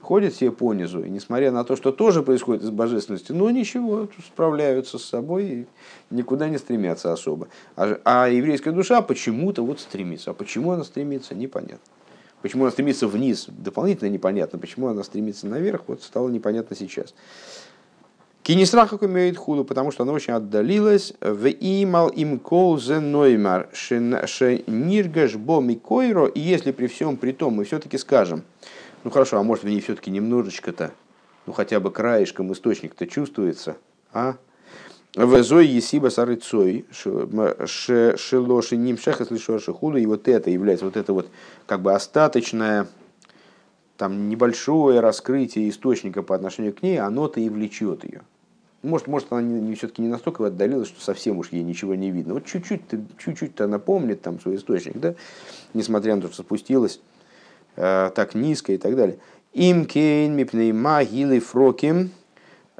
ходят все по низу, и несмотря на то, что тоже происходит из божественности, но ничего, справляются с собой и никуда не стремятся особо. А, а еврейская душа почему-то вот стремится. А почему она стремится, непонятно. Почему она стремится вниз, дополнительно непонятно. Почему она стремится наверх, вот стало непонятно сейчас. Кинесраха имеет худу, потому что она очень отдалилась. В имал им кол зе ноймар шениргаш бо микойро. И если при всем при том мы все-таки скажем, ну хорошо, а может в ней все-таки немножечко-то, ну хотя бы краешком источник-то чувствуется, а? Везой есиба сарыцой, шелоши нимшеха слишоши худу, и вот это является вот это вот как бы остаточное, там небольшое раскрытие источника по отношению к ней, оно-то и влечет ее. Может, может она не, все-таки не настолько отдалилась, что совсем уж ей ничего не видно. Вот чуть-чуть, чуть-чуть она помнит там свой источник, да, несмотря на то, что спустилась э, так низко и так далее. Им кейн мипней магилы фроким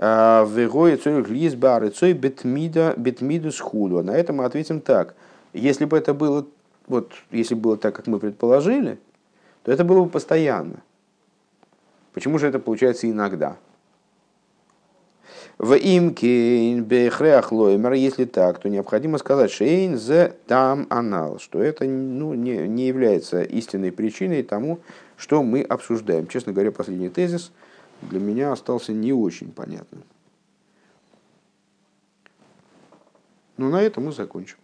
вегой цорих лис бары цой бетмида бетмиду схуду. А на это мы ответим так. Если бы это было, вот, если было так, как мы предположили, то это было бы постоянно. Почему же это получается иногда? В имкейн бехреах если так, то необходимо сказать шейн зе там анал, что это ну, не, не является истинной причиной тому, что мы обсуждаем. Честно говоря, последний тезис для меня остался не очень понятным. Но на этом мы закончим.